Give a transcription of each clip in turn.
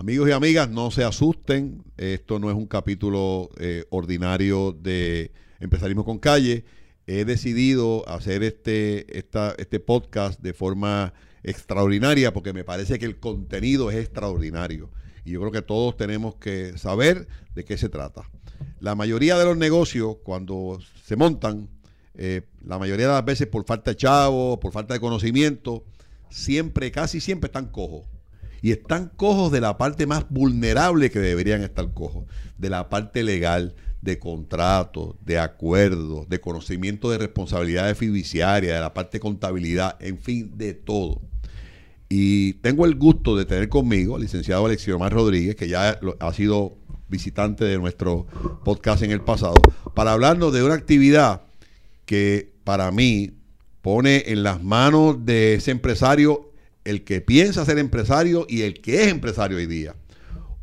Amigos y amigas, no se asusten. Esto no es un capítulo eh, ordinario de Empezarismo con Calle. He decidido hacer este, este podcast de forma extraordinaria porque me parece que el contenido es extraordinario. Y yo creo que todos tenemos que saber de qué se trata. La mayoría de los negocios, cuando se montan, eh, la mayoría de las veces por falta de chavo, por falta de conocimiento, siempre, casi siempre están cojos. Y están cojos de la parte más vulnerable que deberían estar cojos, de la parte legal, de contratos, de acuerdos, de conocimiento de responsabilidades fiduciarias, de la parte de contabilidad, en fin, de todo. Y tengo el gusto de tener conmigo al licenciado Alexiomar Rodríguez, que ya ha sido visitante de nuestro podcast en el pasado, para hablarnos de una actividad que para mí pone en las manos de ese empresario el que piensa ser empresario y el que es empresario hoy día.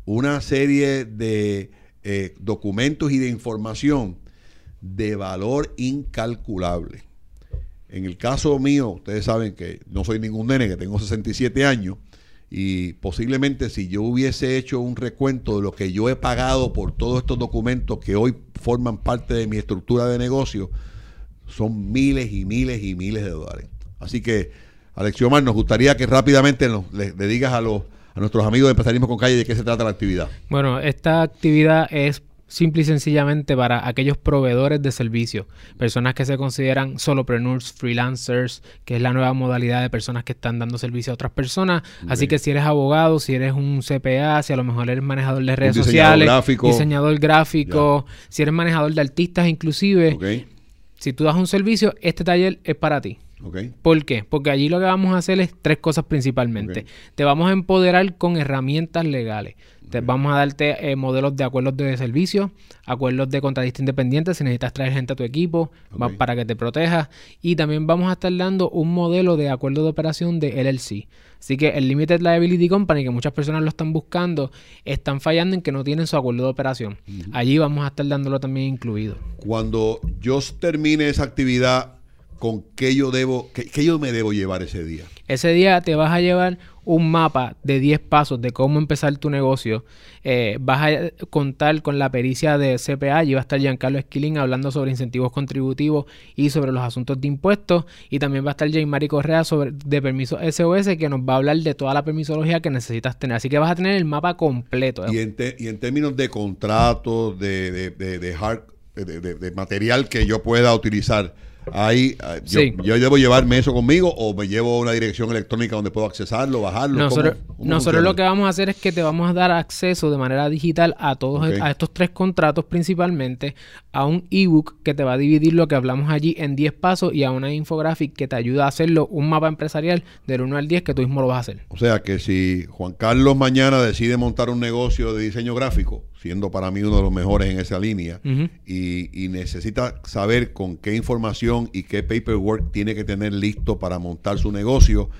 Una serie de eh, documentos y de información de valor incalculable. En el caso mío, ustedes saben que no soy ningún nene, que tengo 67 años, y posiblemente si yo hubiese hecho un recuento de lo que yo he pagado por todos estos documentos que hoy forman parte de mi estructura de negocio, son miles y miles y miles de dólares. Así que, Alexiomar, nos gustaría que rápidamente le, digas a, los, a nuestros amigos de Empresarismo con Calle de qué se trata la actividad. Bueno, esta actividad es simple y sencillamente para aquellos proveedores de servicios, personas que se consideran solopreneurs, freelancers, que es la nueva modalidad de personas que están dando servicio a otras personas. Así que si eres abogado, si eres un CPA, si a lo mejor eres manejador de redes sociales, diseñador gráfico, si eres manejador de artistas inclusive, si tú das un servicio, este taller es para ti. ¿Por qué? Porque allí lo que vamos a hacer es tres cosas principalmente. Te vamos a empoderar con herramientas legales. Te vamos a darte eh, modelos de acuerdos de servicio, acuerdos de contratista independiente si necesitas traer gente a tu equipo para que te proteja. Y también vamos a estar dando un modelo de acuerdo de operación de LLC. Así que el Limited Liability Company, que muchas personas lo están buscando, están fallando en que no tienen su acuerdo de operación. Allí vamos a estar dándolo también incluido. Cuando yo termine esa actividad, ¿con qué yo debo, qué yo me debo llevar ese día? Ese día te vas a llevar un mapa de 10 pasos de cómo empezar tu negocio. Eh, vas a contar con la pericia de CPA. y va a estar Giancarlo Esquilín hablando sobre incentivos contributivos y sobre los asuntos de impuestos. Y también va a estar Jay Mari Correa sobre, de permiso SOS que nos va a hablar de toda la permisología que necesitas tener. Así que vas a tener el mapa completo. Y en, y en términos de contratos, de, de, de, de hard, de material que yo pueda utilizar Ahí, ah, yo, yo, debo llevarme eso conmigo o me llevo una dirección electrónica donde puedo accesarlo, bajarlo. Nosotros, nosotros lo que vamos a hacer es que te vamos a dar acceso de manera digital a todos a estos tres contratos principalmente, a un ebook que te va a dividir lo que hablamos allí en 10 pasos y a una infographic que te ayuda a hacerlo, un mapa empresarial del 1 al 10 que tú mismo lo vas a hacer. O sea que si Juan Carlos mañana decide montar un negocio de diseño gráfico, siendo para mí uno de los mejores en esa línea, y, necesita saber con qué información y qué paperwork tiene que tener listo para montar su negocio,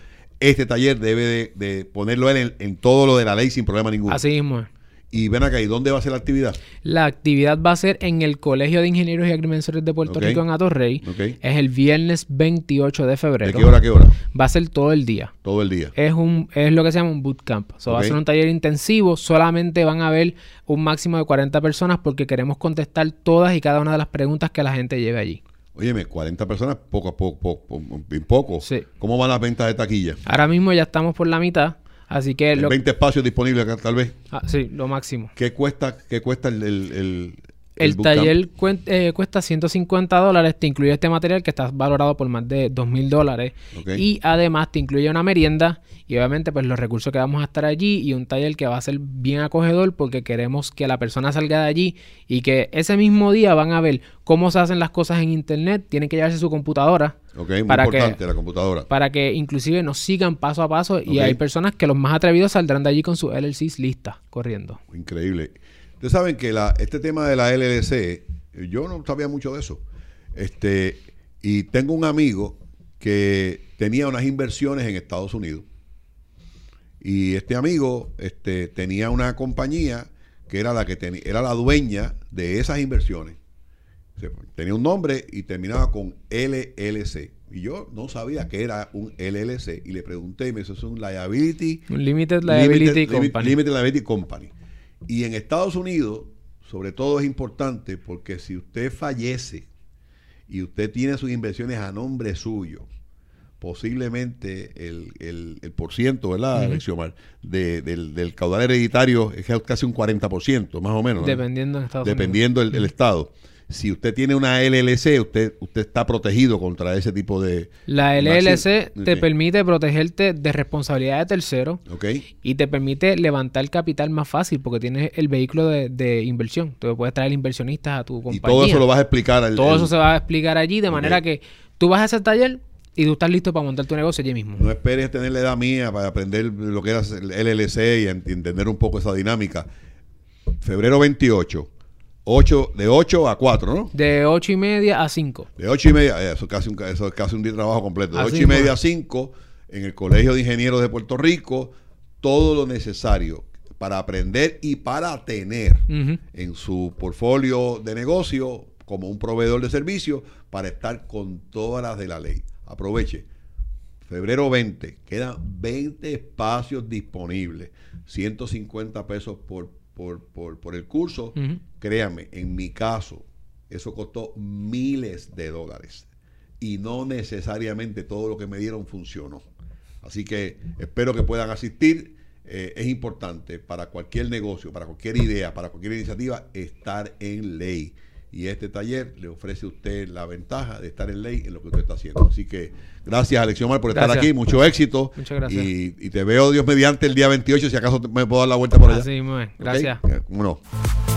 este taller debe de, ponerlo él en, todo lo de la ley sin problema ninguno. Así mismo. Y ven acá, ¿y dónde va a ser la actividad? La actividad va a ser en el Colegio de Ingenieros y Agrimensores de Puerto Rico en Atorrey. Es el viernes 28 de febrero. ¿De qué hora a qué hora? Va a ser todo el día. Todo el día. Es un es lo que se llama un bootcamp. O va a ser un taller intensivo. Solamente van a haber un máximo de 40 personas porque queremos contestar todas y cada una de las preguntas que la gente lleve allí. Óyeme, 40 personas, poco a poco, poco, poco. Sí. ¿Cómo van las ventas de taquilla? Ahora mismo ya estamos por la mitad. Así que... 20 espacios disponibles acá, tal vez. Ah, sí, lo máximo. ¿Qué cuesta, qué cuesta el, el, taller eh, cuesta 150 dólares, te incluye este material que está valorado por más de 2 mil dólares. Y además te incluye una merienda y obviamente pues los recursos que vamos a estar allí y un taller que va a ser bien acogedor porque queremos que la persona salga de allí y que ese mismo día van a ver cómo se hacen las cosas en internet, tienen que llevarse su computadora. Ok, muy para importante la computadora. Para que inclusive nos sigan paso a paso y hay personas que los más atrevidos saldrán de allí con su LLCs listas corriendo. Increíble. Ustedes saben que la, este tema de la LLC, yo no sabía mucho de eso. Este, y tengo un amigo que tenía unas inversiones en Estados Unidos. Y este amigo este, tenía una compañía que era la que tenía, era la dueña de esas inversiones. tenía un nombre y terminaba con LLC. Y yo no sabía que era un LLC. Y le pregunté y me dijo, es un Liability... Un Limited Liability Company. Limited Liability Company. Y en Estados Unidos, sobre todo es importante porque si usted fallece y usted tiene sus inversiones a nombre suyo, posiblemente el, el, el por ciento, ¿verdad, uh del, del, caudal hereditario es casi un 40%, más o menos. Dependiendo, Dependiendo del estado si usted tiene una LLC, usted, usted está protegido contra ese tipo de... La LLC te permite protegerte de responsabilidad de tercero y te permite levantar capital más fácil porque tienes el vehículo de, inversión. Tú puedes traer inversionistas a tu compañía. Y todo eso lo vas a explicar. todo eso se va a explicar allí de manera que tú vas a ese taller y tú estás listo para montar tu negocio allí mismo. No esperes tener la edad mía para aprender lo que era el LLC y entender un poco esa dinámica. Febrero 28 8, de 8 a 4, ¿no? De 8 y media a 5. De 8 y media, eso es casi un, eso es casi un día de trabajo completo. De 8 y media a 5 en el Colegio de Ingenieros de Puerto Rico, todo lo necesario para aprender y para tener en su portfolio de negocio como un proveedor de servicios para estar con todas las de la ley. Aproveche. Febrero 20, quedan 20 espacios disponibles, 150 pesos por por, por, el curso, créame, en mi caso, eso costó miles de dólares. Y no necesariamente todo lo que me dieron funcionó. Así que espero que puedan asistir. Eh, es importante para cualquier negocio, para cualquier idea, para cualquier iniciativa, estar en ley. Y este taller le ofrece a usted la ventaja de estar en ley en lo que usted está haciendo. Así que gracias, Alexiomar, por estar aquí. Mucho éxito. Muchas gracias. Y, te veo, Dios mediante, el día 28, si acaso me puedo dar la vuelta por allá. Sí, muy bien. Gracias. ¿Cómo no?